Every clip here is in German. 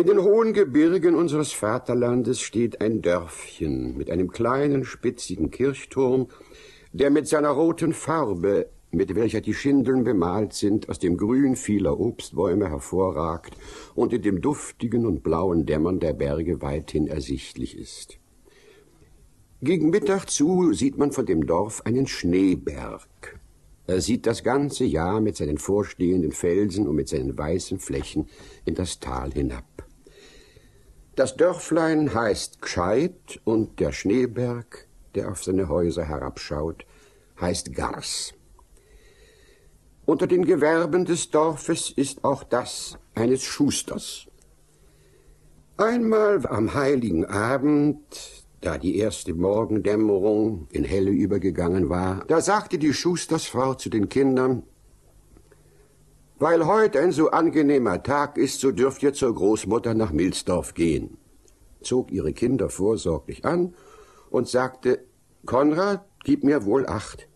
In den hohen Gebirgen unseres Vaterlandes steht ein Dörfchen mit einem kleinen, spitzigen Kirchturm, der mit seiner roten Farbe, mit welcher die Schindeln bemalt sind, aus dem Grün vieler Obstbäume hervorragt und in dem duftigen und blauen Dämmern der Berge weithin ersichtlich ist. Gegen Mittag zu sieht man von dem Dorf einen Schneeberg. Er sieht das ganze Jahr mit seinen vorstehenden Felsen und mit seinen weißen Flächen in das Tal hinab. Das Dörflein heißt Gscheid und der Schneeberg, der auf seine Häuser herabschaut, heißt Gars. Unter den Gewerben des Dorfes ist auch das eines Schusters. Einmal am heiligen Abend, da die erste Morgendämmerung in Helle übergegangen war, da sagte die Schustersfrau zu den Kindern, weil heute ein so angenehmer Tag ist, so dürft ihr zur Großmutter nach Milsdorf gehen, zog ihre Kinder vorsorglich an und sagte, Konrad, gib mir wohl acht.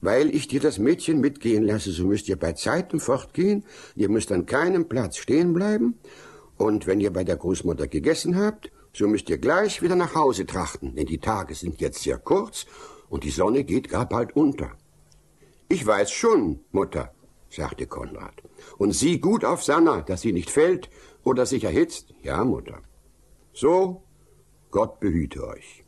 Weil ich dir das Mädchen mitgehen lasse, so müsst ihr bei Zeiten fortgehen, ihr müsst an keinem Platz stehen bleiben, und wenn ihr bei der Großmutter gegessen habt, so müsst ihr gleich wieder nach Hause trachten, denn die Tage sind jetzt sehr kurz und die Sonne geht gar bald unter. Ich weiß schon, Mutter, sagte Konrad, und sieh gut auf Sanna, dass sie nicht fällt oder sich erhitzt. Ja, Mutter. So, Gott behüte euch.